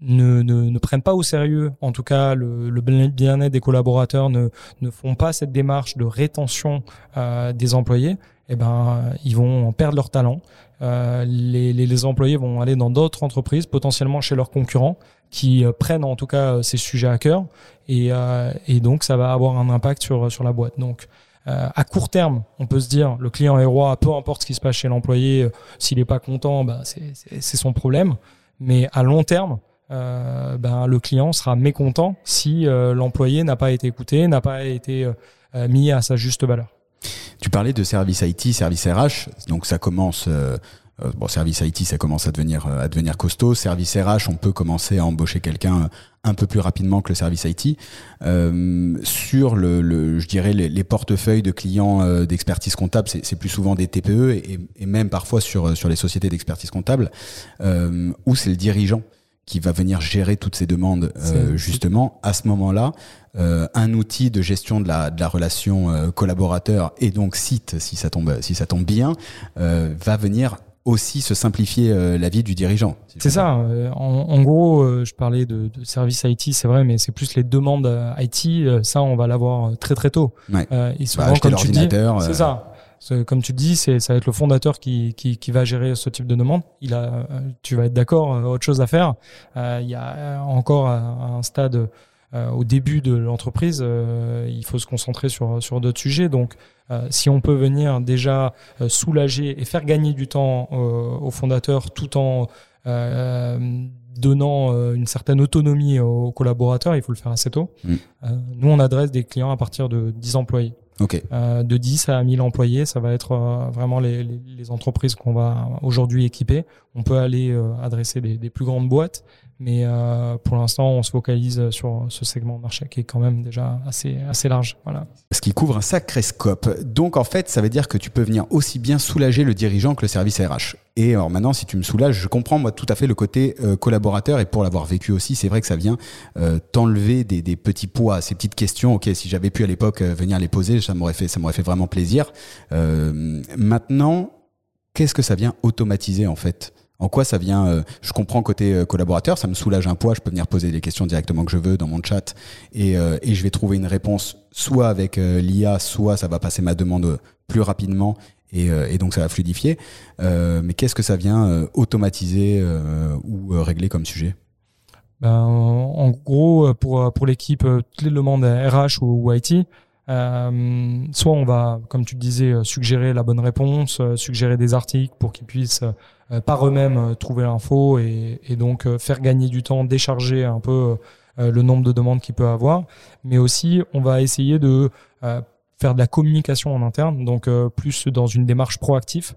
ne, ne, ne, prennent pas au sérieux, en tout cas, le, bien-être des collaborateurs, ne, ne font pas cette démarche de rétention euh, des employés, eh ben, ils vont perdre leur talent. Les, les, employés vont aller dans d'autres entreprises, potentiellement chez leurs concurrents, qui prennent en tout cas ces sujets à cœur, et, et donc ça va avoir un impact sur sur la boîte. Donc euh, à court terme, on peut se dire le client est roi, peu importe ce qui se passe chez l'employé, euh, s'il n'est pas content, bah, c'est son problème. Mais à long terme, euh, ben, le client sera mécontent si l'employé n'a pas été écouté, n'a pas été mis à sa juste valeur. Tu parlais de service IT, service RH, donc ça commence euh, bon, service IT, ça commence à devenir euh, à devenir costaud. Service RH, on peut commencer à embaucher quelqu'un un peu plus rapidement que le service IT. Euh, sur le, le, je dirais les, les portefeuilles de clients euh, d'expertise comptable, c'est plus souvent des TPE et, et, même parfois sur sur les sociétés d'expertise comptable euh, où c'est le dirigeant qui va venir gérer toutes ces demandes justement à ce moment-là. un outil de gestion de la, de la relation collaborateur et donc site si ça tombe si ça tombe bien va venir aussi se simplifier euh, la vie du dirigeant. c'est ça. Euh, en, gros, euh, je parlais de, de services IT, c'est vrai, mais c'est plus les demandes IT. ça, on va l'avoir très très tôt. Ouais. et souvent, comme tu dis, c'est ça. Comme tu dis, c'est ça va être le fondateur qui, qui, qui, va gérer ce type de demande. Il a, tu vas être d'accord, autre chose à faire. Il y a encore un stade au début de l'entreprise, il faut se concentrer sur, sur d'autres sujets. Donc, si on peut venir déjà soulager et faire gagner du temps aux fondateurs tout en donnant une certaine autonomie aux collaborateurs, il faut le faire assez tôt. Mm. nous, on adresse des clients à partir de 10 employés. Euh, de 10 à 1000 employés, ça va être euh, vraiment les, les, entreprises qu'on va aujourd'hui équiper. On peut aller euh, adresser des, des, plus grandes boîtes, mais euh, pour l'instant, on se focalise sur ce segment de marché qui est quand même déjà assez, assez large. Voilà. Ce qui couvre un sacré scope. Donc, en fait, ça veut dire que tu peux venir aussi bien soulager le dirigeant que le service RH. Et alors maintenant, si tu me soulages, je comprends moi tout à fait le côté euh, collaborateur et pour l'avoir vécu aussi, c'est vrai que ça vient euh, t'enlever des, des, petits poids, ces petites questions. Ok, si j'avais pu à l'époque euh, venir les poser, ça m'aurait fait, ça m'aurait fait vraiment plaisir. maintenant, qu'est-ce que ça vient automatiser en fait? En quoi ça vient euh, Je comprends côté euh, collaborateur, ça me soulage un poids. Je peux venir poser les questions directement que je veux dans mon chat et, euh, et je vais trouver une réponse soit avec l'IA, soit ça va passer ma demande plus rapidement et, donc ça va fluidifier. mais qu'est-ce que ça vient automatiser ou régler comme sujet? Ben, en gros, pour pour l'équipe, toutes les demandes RH ou IT, euh, soit on va, comme tu le disais, suggérer la bonne réponse, suggérer des articles pour qu'ils puissent euh, par eux-mêmes euh, trouver l'info et, donc euh, faire gagner du temps, décharger un peu le nombre de demandes qu'il peut avoir. Mais aussi, on va essayer de faire de la communication en interne, donc plus dans une démarche proactive.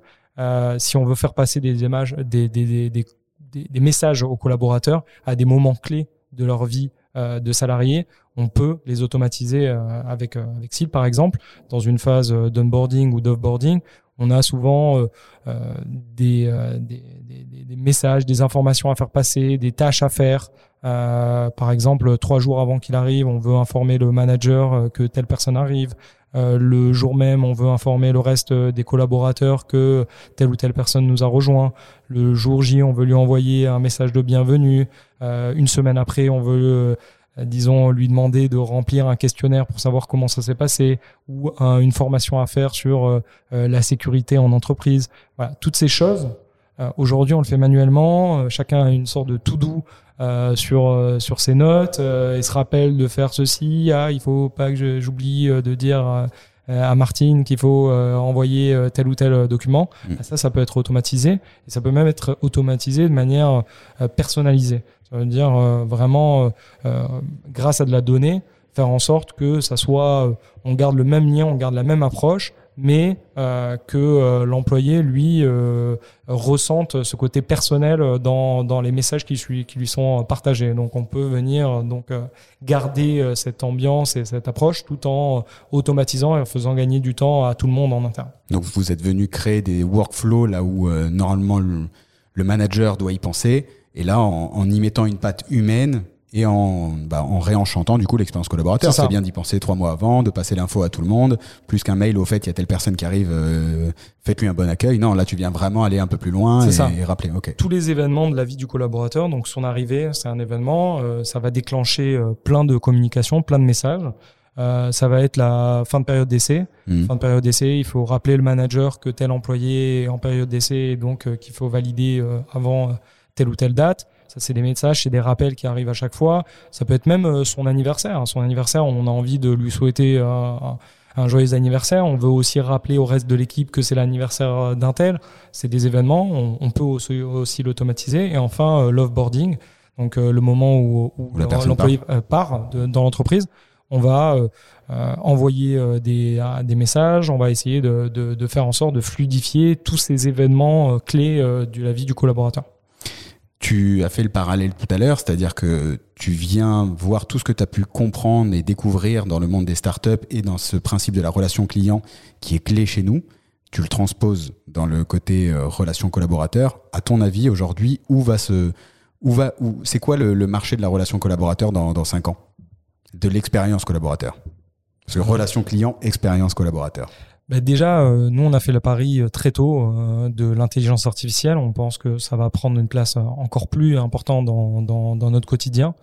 si on veut faire passer des images, des, des, messages aux collaborateurs à des moments clés de leur vie de salariés, on peut les automatiser avec avec SIL par exemple dans une phase d'onboarding ou d'offboarding on a souvent euh, euh, euh, des, des, des, messages, des informations à faire passer, des tâches à faire. par exemple, trois jours avant qu'il arrive, on veut informer le manager que telle personne arrive. le jour même, on veut informer le reste des collaborateurs que telle ou telle personne nous a rejoint. Le jour J, on veut lui envoyer un message de bienvenue. une semaine après, on veut euh, disons, lui demander de remplir un questionnaire pour savoir comment ça s'est passé, ou une formation à faire sur euh, euh, la sécurité en entreprise. Voilà, toutes ces choses. Aujourd'hui, on le fait manuellement. chacun a une sorte de tout doux sur sur ses notes. il se rappelle de faire ceci. Ah, il faut pas que j'oublie de dire à Martine qu'il faut envoyer tel ou tel document. Mm. Ça, ça peut être automatisé et ça peut même être automatisé de manière personnalisée. Ça veut dire euh, vraiment, euh, euh, grâce à de la donnée, faire en sorte que ça soit, on garde le même lien, on garde la même approche, mais que l'employé lui ressente ce côté personnel dans, dans les messages qui qui lui sont partagés. Donc on peut venir donc garder cette ambiance et cette approche tout en automatisant et en faisant gagner du temps à tout le monde en interne. Donc vous êtes venu créer des workflows là où normalement le manager doit y penser et là, en, y mettant une patte humaine et en, bah, en réenchantant du coup l'expérience collaborateur. C'est bien d'y penser trois mois avant, de passer l'info à tout le monde, plus qu'un mail au fait il y a telle personne qui arrive, euh, faites-lui un bon accueil. Non, là tu viens vraiment aller un peu plus loin et, rappeler. Ok. Tous les événements de la vie du collaborateur, donc son arrivée, c'est un événement, euh, ça va déclencher euh, plein de communications, plein de messages. ça va être la fin de période d'essai. Mmh. Fin de période d'essai, il faut rappeler le manager que tel employé est en période d'essai, donc qu'il faut valider avant telle ou telle date. Ça, c'est des messages, c'est des rappels qui arrivent à chaque fois. Ça peut être même euh, son anniversaire. Son anniversaire, on a envie de lui souhaiter euh, un, joyeux anniversaire. On veut aussi rappeler au reste de l'équipe que c'est l'anniversaire euh, d'un tel. C'est des événements. On, peut aussi, l'automatiser. Et enfin, l'offboarding. Donc, le moment où, l'employé part, dans l'entreprise on va envoyer des, messages, on va essayer de, de, faire en sorte de fluidifier tous ces événements clés de la vie du collaborateur. Tu as fait le parallèle tout à l'heure, c'est-à-dire que tu viens voir tout ce que tu as pu comprendre et découvrir dans le monde des startups et dans ce principe de la relation client qui est clé chez nous. Tu le transposes dans le côté euh, relation collaborateur. À ton avis, aujourd'hui, où va se, où va, où, c'est quoi le, marché de la relation collaborateur dans, dans 5 ans? De l'expérience collaborateur. Parce que relation client, expérience collaborateur. Bah, déjà, euh, nous, on a fait le pari euh, très tôt euh, de l'intelligence artificielle. On pense que ça va prendre une place encore plus importante dans, dans, dans notre quotidien.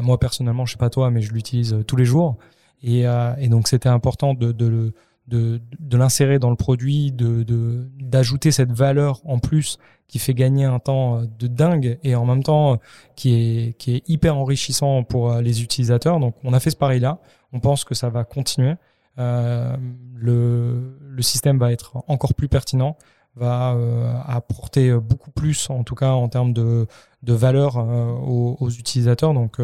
moi, personnellement, je sais pas toi, mais je l'utilise tous les jours. Et, et donc, c'était important de, de, de, de l'insérer dans le produit, d'ajouter cette valeur en plus qui fait gagner un temps de dingue et en même temps qui est qui est hyper enrichissant pour les utilisateurs. Donc on a fait ce pari là. On pense que ça va continuer. Euh, le, le système va être encore plus pertinent, va euh, apporter beaucoup plus, en tout cas en termes de, de valeur euh, aux, aux, utilisateurs. Donc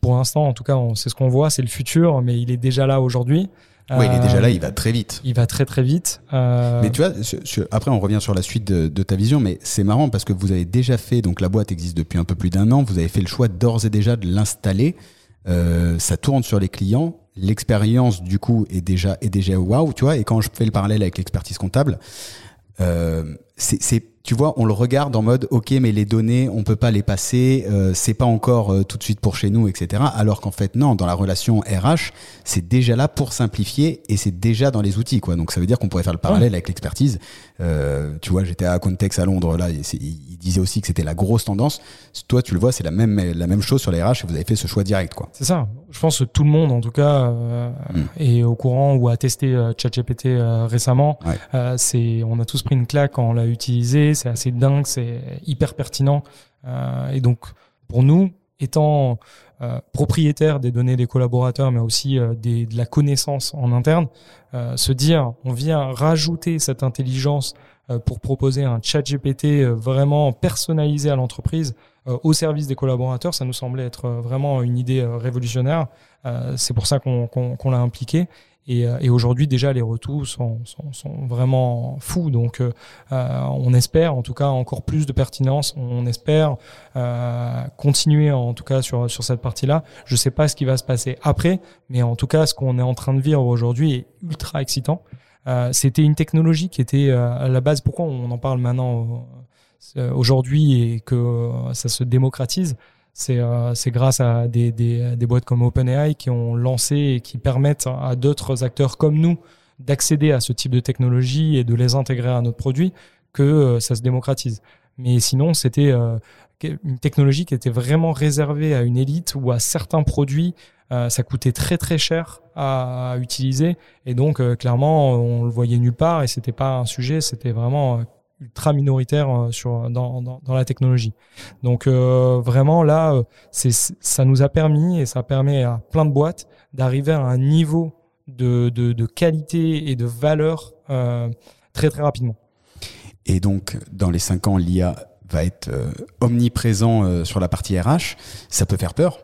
pour l'instant, en tout cas, c'est ce qu'on voit, c'est le futur, mais il est déjà là aujourd'hui. Oui, il est déjà là, il va très vite. Il va très très vite. Euh... Mais tu vois, après on revient sur la suite de, de ta vision, mais c'est marrant parce que vous avez déjà fait, donc la boîte existe depuis un peu plus d'un an, vous avez fait le choix d'ores et déjà de l'installer. Euh, ça tourne sur les clients l'expérience du coup est déjà est déjà waouh, tu vois. Et quand je fais le parallèle avec l'expertise comptable, euh, c'est tu vois, on le regarde en mode ok, mais les données, on peut pas les passer, euh, c'est pas encore euh, tout de suite pour chez nous, etc. Alors qu'en fait, non, dans la relation RH, c'est déjà là pour simplifier et c'est déjà dans les outils, quoi. Donc ça veut dire qu'on pourrait faire le parallèle avec l'expertise. Euh, tu vois, j'étais à Context à Londres là, et il disait aussi que c'était la grosse tendance. Toi, tu le vois, c'est la même la même chose sur les RH et vous avez fait ce choix direct, quoi. C'est ça. Je pense que tout le monde, en tout cas, euh, hmm. est au courant ou a testé ChatGPT récemment. c'est, on a tous pris une claque quand on l'a utilisé c'est assez dingue, c'est hyper pertinent. Euh, et donc, pour nous, étant euh, propriétaire des données des collaborateurs, mais aussi euh, de la connaissance en interne, se dire, on vient rajouter cette intelligence pour proposer un chat GPT vraiment personnalisé à l'entreprise, au service des collaborateurs, ça nous semblait être vraiment une idée révolutionnaire. c'est pour ça qu'on l'a impliqué. Et, euh, et aujourd'hui, déjà, les retours sont, sont, sont vraiment fous. Donc, euh, euh, on espère, en tout cas, encore plus de pertinence. On espère euh, continuer, en tout cas, sur, sur cette partie-là. Je sais pas ce qui va se passer après, mais en tout cas, ce qu'on est en train de vivre aujourd'hui est ultra excitant. Euh, C'était une technologie qui était à la base. Pourquoi on en parle maintenant aujourd'hui et que ça se démocratise? C'est euh, grâce à des, des, des, boîtes comme OpenAI qui ont lancé et qui permettent à d'autres acteurs comme nous d'accéder à ce type de technologie et de les intégrer à notre produit que euh, ça se démocratise. Mais sinon, c'était euh, une technologie qui était vraiment réservée à une élite ou à certains produits. Euh, ça coûtait très très cher à, utiliser et donc clairement on le voyait nulle part et c'était pas un sujet, c'était vraiment ultra minoritaire euh, sur dans, dans, la technologie. Donc euh, vraiment là, euh, c'est ça nous a permis et ça permet à plein de boîtes d'arriver à un niveau de, de, qualité et de valeur très très rapidement. Et donc dans les cinq ans, l'IA va être omniprésent sur la partie RH. Ça peut faire peur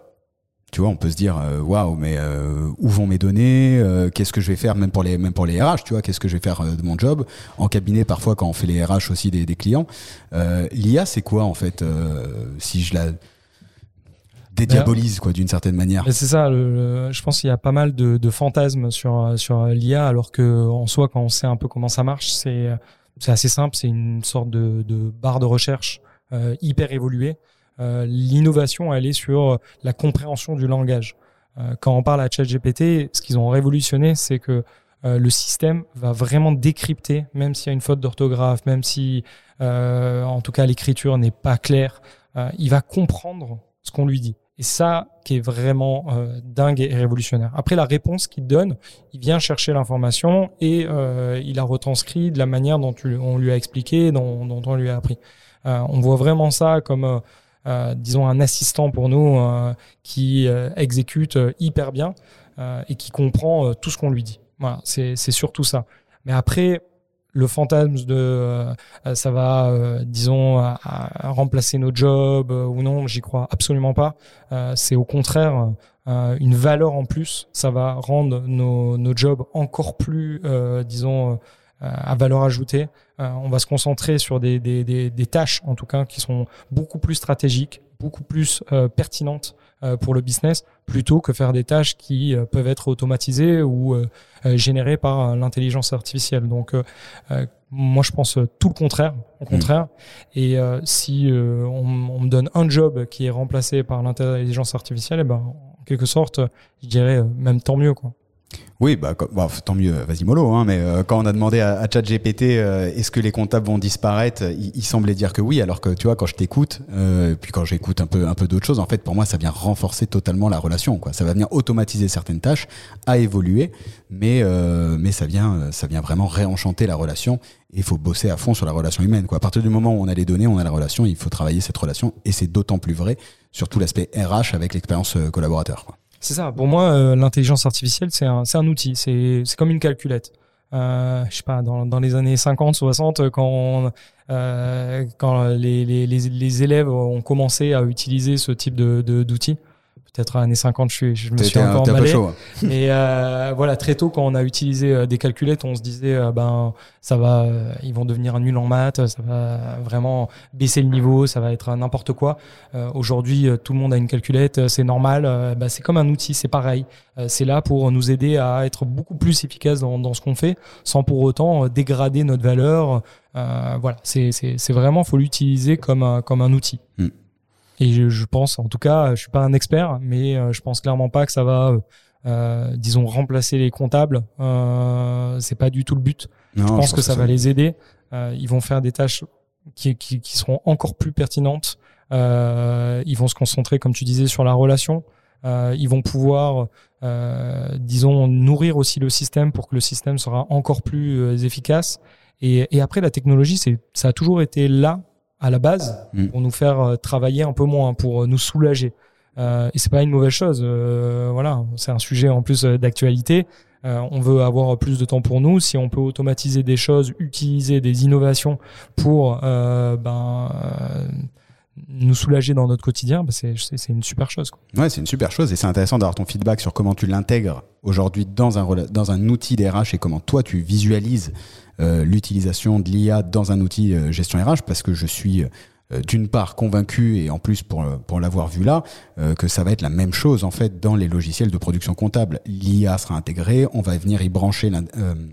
tu vois, on peut se dire euh, waouh, mais euh, où vont mes données euh, Qu'est-ce que je vais faire même pour les même pour les RH Tu vois, qu'est-ce que je vais faire de mon job En cabinet, parfois, quand on fait les RH aussi des, des clients, l'IA, c'est quoi en fait Si je la dédiabolise quoi d'une certaine manière? C'est ça. je pense qu'il y a pas mal de, de fantasmes sur sur l'IA, alors que en soi, quand on sait un peu comment ça marche, c'est c'est assez simple. C'est une sorte de, de barre de recherche hyper évoluée. Euh, l'innovation, elle est sur la compréhension du langage. Euh, quand on parle à ChatGPT, ce qu'ils ont révolutionné, c'est que euh, le système va vraiment décrypter, même s'il y a une faute d'orthographe, même si, en tout cas, l'écriture n'est pas claire, il va comprendre ce qu'on lui dit. Et ça qui est vraiment dingue et révolutionnaire. Après, la réponse qu'il donne, il vient chercher l'information et il a retranscrit de la manière dont on lui a expliqué, dont, on lui a appris. on voit vraiment ça comme euh, disons un assistant pour nous euh, qui euh, exécute hyper bien et qui comprend tout ce qu'on lui dit. Voilà, c'est surtout ça. Mais après, le fantasme de ça va, disons, à, remplacer nos jobs ou non, j'y crois absolument pas. c'est au contraire une valeur en plus. Ça va rendre nos, nos jobs encore plus, disons, à valeur ajoutée. Euh, on va se concentrer sur des, des, des, des, tâches, en tout cas, qui sont beaucoup plus stratégiques, beaucoup plus euh, pertinentes euh, pour le business, plutôt que faire des tâches qui peuvent être automatisées ou générées par l'intelligence artificielle. Donc, moi, je pense tout le contraire, au contraire. Et si on, on, me donne un job qui est remplacé par l'intelligence artificielle, eh ben, en quelque sorte, je dirais même tant mieux, quoi. Oui, bah, bah, tant mieux, vas-y mollo. Hein, mais euh, quand on a demandé à, à ChatGPT euh, est-ce que les comptables vont disparaître, il, semblait dire que oui, alors que tu vois, quand je t'écoute, euh, puis quand j'écoute un peu, un peu d'autres choses, en fait, pour moi, ça vient renforcer totalement la relation. Quoi. Ça va venir automatiser certaines tâches, à évoluer, mais, euh, mais ça, vient, ça vient vraiment réenchanter la relation. Et il faut bosser à fond sur la relation humaine. Quoi. À partir du moment où on a les données, on a la relation, il faut travailler cette relation. Et c'est d'autant plus vrai sur tout l'aspect RH avec l'expérience collaborateur. Quoi. C'est ça. Pour moi, euh, l'intelligence artificielle, c'est un, un outil. C'est, comme une calculette. Euh, je sais pas, dans, dans les années 50, 60, quand, euh, quand les, les, les, élèves ont commencé à utiliser ce type de, de, d'outils, peut-être à années 50, je, suis, je me suis encore emballé. Chaud, hein. Et euh, voilà, très tôt, quand on a utilisé euh, des calculettes, on se disait, euh, ben, ça va, ils vont devenir nuls en maths, ça va vraiment baisser le niveau, ça va être n'importe quoi. Aujourd'hui, tout le monde a une calculette, c'est normal. Ben, c'est comme un outil, c'est pareil. c'est là pour nous aider à être beaucoup plus efficace dans, dans ce qu'on fait, sans pour autant dégrader notre valeur. voilà, c'est, vraiment, faut l'utiliser comme un, comme un outil. Mm. Et je, je, pense, en tout cas, je suis pas un expert, mais euh, je pense clairement pas que ça va, euh, disons, remplacer les comptables. Euh, c'est pas du tout le but. je pense que ça, va les aider. Euh, ils vont faire des tâches qui, qui, qui seront encore plus pertinentes. Euh, ils vont se concentrer, comme tu disais, sur la relation. Euh, ils vont pouvoir, disons, nourrir aussi le système pour que le système sera encore plus efficace. Et, et, après, la technologie, c'est, ça a toujours été là à la base mm. pour nous faire euh, travailler un peu moins, pour euh, nous soulager. Euh, et c'est pas une mauvaise chose. Euh, voilà, c'est un sujet en plus d'actualité. Euh, on veut avoir plus de temps pour nous. Si on peut automatiser des choses, utiliser des innovations pour euh, ben, nous soulager dans notre quotidien, ben c'est une super chose. Quoi. Ouais, c'est une super chose et c'est intéressant d'avoir ton feedback sur comment tu l'intègres aujourd'hui dans un, dans un outil d'RH et comment toi tu visualises euh, l'utilisation de l'IA dans un outil euh, gestion RH parce que je suis d'une part convaincu et en plus pour pour l'avoir vu là que ça va être la même chose en fait dans les logiciels de production comptable. L'IA sera intégrée, on va venir y brancher la,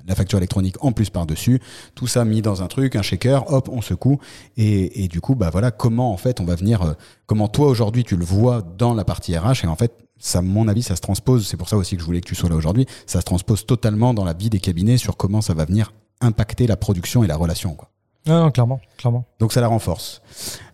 la facture électronique en plus par dessus, tout ça mis dans un truc, un shaker, hop, on secoue et, et du coup bah voilà comment en fait on va venir comment toi aujourd'hui tu le vois dans la partie RH et en fait ça, mon avis, ça se transpose. C'est pour ça aussi que je voulais que tu sois là aujourd'hui. Ça se transpose totalement dans la vie des cabinets sur comment ça va venir impacter la production et la relation. Quoi. Non, clairement, clairement. Donc ça la renforce.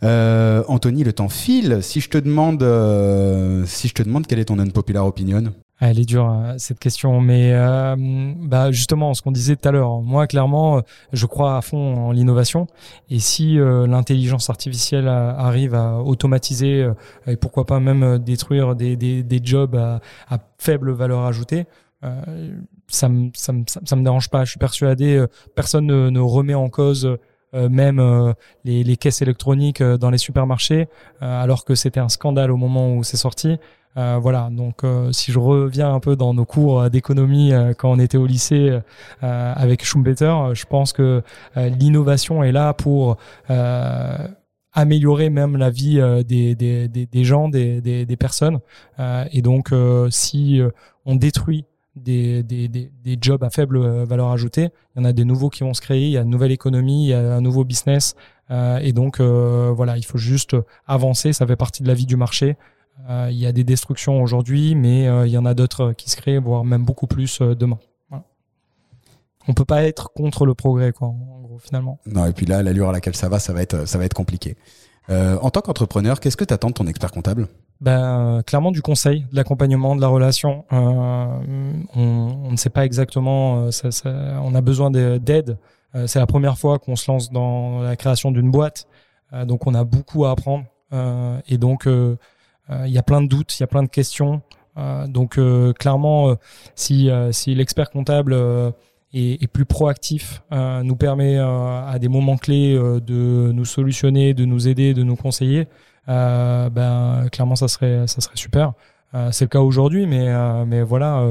Euh, Anthony, le temps file. Si je te demande, euh, si je te demande quelle est ton unpopular opinion ah, Elle est dure hein, cette question, mais euh, bah justement, ce qu'on disait tout à l'heure. Moi, clairement, je crois à fond en l'innovation. Et si euh, l'intelligence artificielle arrive à automatiser et pourquoi pas même détruire des, des, des jobs à, à faible valeur ajoutée, euh, ça me ça me ça me dérange pas. Je suis persuadé, euh, personne ne, ne remet en cause euh, même les, les, caisses électroniques dans les supermarchés, alors que c'était un scandale au moment où c'est sorti. Euh, voilà, donc si je reviens un peu dans nos cours d'économie quand on était au lycée avec Schumpeter, je pense que l'innovation est là pour améliorer même la vie des, des, des, des, gens, des, des personnes. et donc si on détruit des, des, des, jobs à faible euh, valeur ajoutée. Il y en a des nouveaux qui vont se créer, il y a une nouvelle économie, il y a un nouveau business. Euh, et donc, euh, voilà, il faut juste avancer, ça fait partie de la vie du marché. Il y a des destructions aujourd'hui, mais il y en a d'autres qui se créent, voire même beaucoup plus demain. Voilà. On peut pas être contre le progrès, quoi, en gros, finalement. Non, et puis là, l'allure à laquelle ça va, ça va être, ça va être compliqué. en tant qu'entrepreneur, qu'est-ce que tu attends de ton expert comptable? Ben, clairement du conseil, de l'accompagnement, de la relation. Euh, on, ne sait pas exactement, euh, on a besoin d'aide. C'est la première fois qu'on se lance dans la création d'une boîte, donc on a beaucoup à apprendre. Et donc il y a plein de doutes, il y a plein de questions. donc clairement, si, l'expert comptable est, plus proactif, nous permet à des moments clés de nous solutionner, de nous aider, de nous conseiller. Euh, ben clairement ça serait ça serait super. Euh, c'est le cas aujourd'hui, mais euh, mais voilà,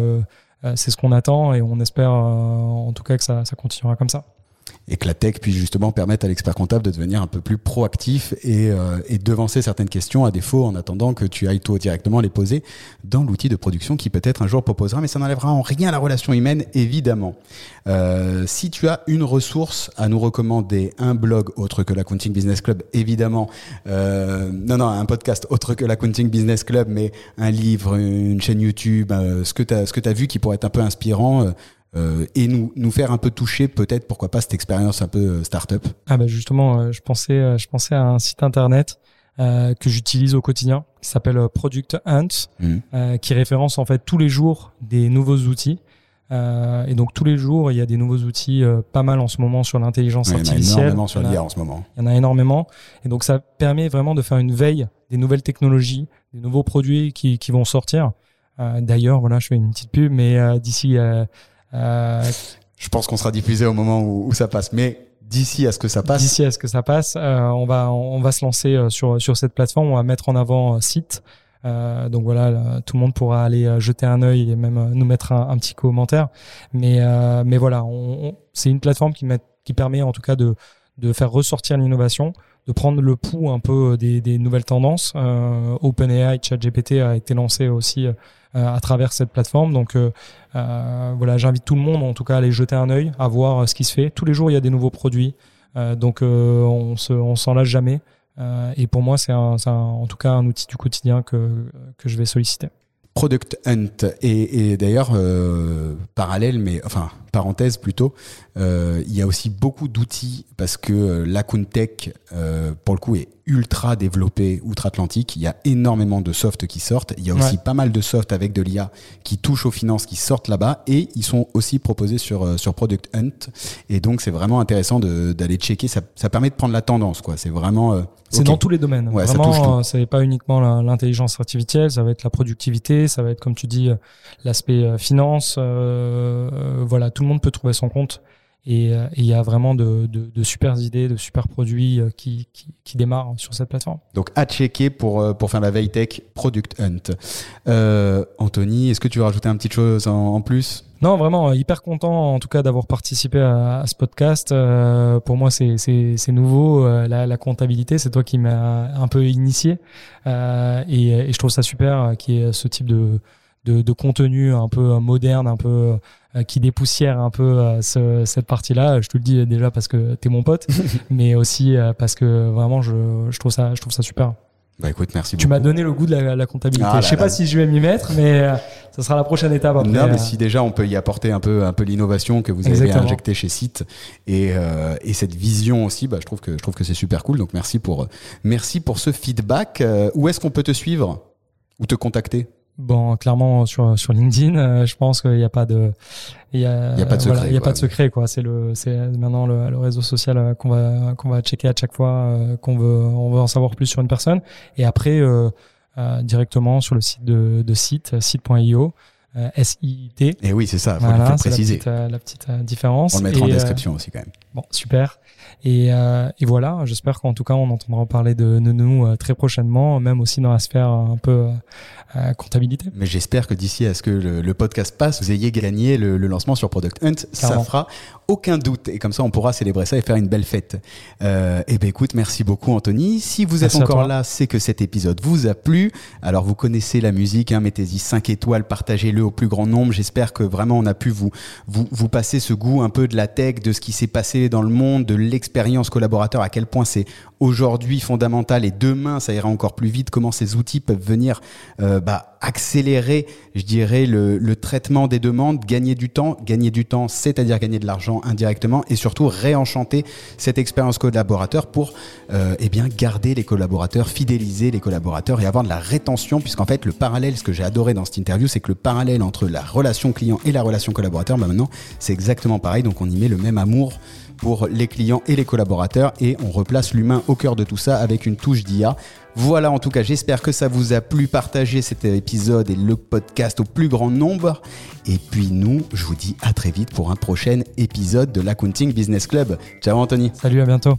c'est ce qu'on attend et on espère en tout cas que ça, ça continuera comme ça. Et que la tech puisse justement permettre à l'expert comptable de devenir un peu plus proactif et, euh, et devancer certaines questions à défaut en attendant que tu ailles toi directement les poser dans l'outil de production qui peut-être un jour proposera, mais ça n'enlèvera en rien la relation humaine, évidemment. Euh, si tu as une ressource à nous recommander, un blog autre que l'Accounting Business Club, évidemment, euh, non, non, un podcast autre que l'Accounting Business Club, mais un livre, une chaîne YouTube, ce que tu as, as vu qui pourrait être un peu inspirant, euh, et nous, nous faire un peu toucher peut-être pourquoi pas cette expérience un peu euh, startup Ah bah justement, euh, je pensais je pensais à un site internet euh, que j'utilise au quotidien qui s'appelle Product Hunt, mmh. qui référence en fait tous les jours des nouveaux outils. et donc tous les jours, il y a des nouveaux outils pas mal en ce moment sur l'intelligence artificielle. Il y en a énormément sur l'IA en ce moment. Il y en a énormément. Et donc ça permet vraiment de faire une veille des nouvelles technologies, des nouveaux produits qui, qui vont sortir. D'ailleurs, voilà, je fais une petite pub, mais d'ici je pense qu'on sera diffusé au moment où, ça passe, mais d'ici à ce que ça passe. D'ici à ce que ça passe, euh, on va on va se lancer euh, sur sur cette plateforme. On va mettre en avant site. Euh, donc voilà, tout le monde pourra aller jeter un œil et même nous mettre un, petit commentaire. Mais mais voilà, on, c'est une plateforme qui met, qui permet en tout cas de de faire ressortir l'innovation, de prendre le pouls un peu des, des nouvelles tendances. Euh, OpenAI, ChatGPT a été lancé aussi euh, à travers cette plateforme. Donc euh, euh, voilà, j'invite tout le monde en tout cas à aller jeter un œil, à voir ce qui se fait. Tous les jours, il y a des nouveaux produits. donc on se, on s'en lâche jamais. et pour moi, c'est en tout cas un outil du quotidien que, que je vais solliciter. Product Hunt et, d'ailleurs euh, parallèle mais enfin parenthèse plutôt euh, il y a aussi beaucoup d'outils parce que euh, la euh, pour le coup est ultra développé outre-Atlantique. Il y a énormément de soft qui sortent. Il y a aussi pas mal de soft avec de l'IA qui touchent aux finances qui sortent là-bas. Et ils sont aussi proposés sur euh, sur Product Hunt. Et donc c'est vraiment intéressant d'aller checker. Ça, ça permet de prendre la tendance quoi. C'est vraiment euh, c'est dans tous les domaines. Ouais, Vraiment, c'est pas uniquement l'intelligence artificielle, ça va être la productivité, ça va être comme tu dis l'aspect euh, finance. Euh, euh, voilà, tout le monde peut trouver son compte. Et il y a vraiment de, de, de, super idées, de super produits qui, qui, qui, démarrent sur cette plateforme. Donc à checker pour, pour faire la veille tech Product Hunt. Euh, Anthony, est-ce que tu veux rajouter un petit chose en, en plus? Non, vraiment euh, hyper content en tout cas d'avoir participé à, ce podcast. Euh, pour moi, c'est nouveau. Euh, la, la, comptabilité, c'est toi qui m'as un peu initié. Euh, et, et, je trouve ça super qu'il y ait ce type de, de, de, contenu un peu moderne, un peu qui dépoussière un peu ce, cette partie-là. Je te le dis déjà parce que tu es mon pote, [laughs] mais aussi parce que vraiment, je, je, trouve, ça, je trouve ça super. Bah écoute, merci tu m'as donné le goût de la, comptabilité. Ah je sais pas si je vais m'y mettre, mais euh, ça sera la prochaine étape. Après, non, mais euh. si déjà on peut y apporter un peu, un peu l'innovation que vous avez injecté chez Site et, euh, et cette vision aussi, bah, je trouve que je trouve que c'est super cool. Donc merci pour merci pour ce feedback. où est-ce qu'on peut te suivre ou te contacter? Bon, clairement sur sur LinkedIn, euh, je pense qu'il n'y a pas de il y a, y a pas de secret. il y a pas de secret quoi. C'est le c'est maintenant le, le, réseau social euh, qu'on va qu'on va checker à chaque fois euh, qu'on veut on veut en savoir plus sur une personne et après euh, directement sur le site de, de site site.io S-I-T. Et oui, c'est ça, faut voilà, préciser. La petite, la petite différence. On le mettra en description aussi quand même. Bon, super. Et, euh, et voilà, j'espère qu'en tout cas, on entendra parler de, nous euh, très prochainement, même aussi dans la sphère un peu comptabilité. Mais j'espère que d'ici à ce que le, podcast passe, vous ayez gagné le, lancement sur Product Hunt. Ça fera aucun doute. Et comme ça, on pourra célébrer ça et faire une belle fête. Euh, et ben écoute, merci beaucoup Anthony. Si vous êtes encore là, c'est que cet épisode vous a plu. Alors vous connaissez la musique, hein, mettez-y 5 étoiles, partagez-le au plus grand nombre. J'espère que vraiment on a pu vous, vous, vous passer ce goût un peu de la tech, de ce qui s'est passé dans le monde, de l'expérience collaborateur, à quel point c'est aujourd'hui fondamental et demain ça ira encore plus vite, comment ces outils peuvent venir euh, bah, accélérer, je dirais, le, traitement des demandes, gagner du temps, gagner du temps, c'est-à-dire gagner de l'argent indirectement et surtout réenchanter cette expérience collaborateur pour euh, eh garder les collaborateurs, fidéliser les collaborateurs et avoir de la rétention. Puisqu'en fait le parallèle, ce que j'ai adoré dans cette interview, c'est que le parallèle entre la relation client et la relation collaborateur, bah maintenant c'est exactement pareil, donc on y met le même amour pour les clients et les collaborateurs et on replace l'humain au cœur de tout ça avec une touche d'IA. Voilà, en tout cas, j'espère que ça vous a plu. Partagez cet épisode et le podcast au plus grand nombre. Et puis nous, je vous dis à très vite pour un prochain épisode de l'Accounting Business Club. Ciao Anthony. Salut, à bientôt.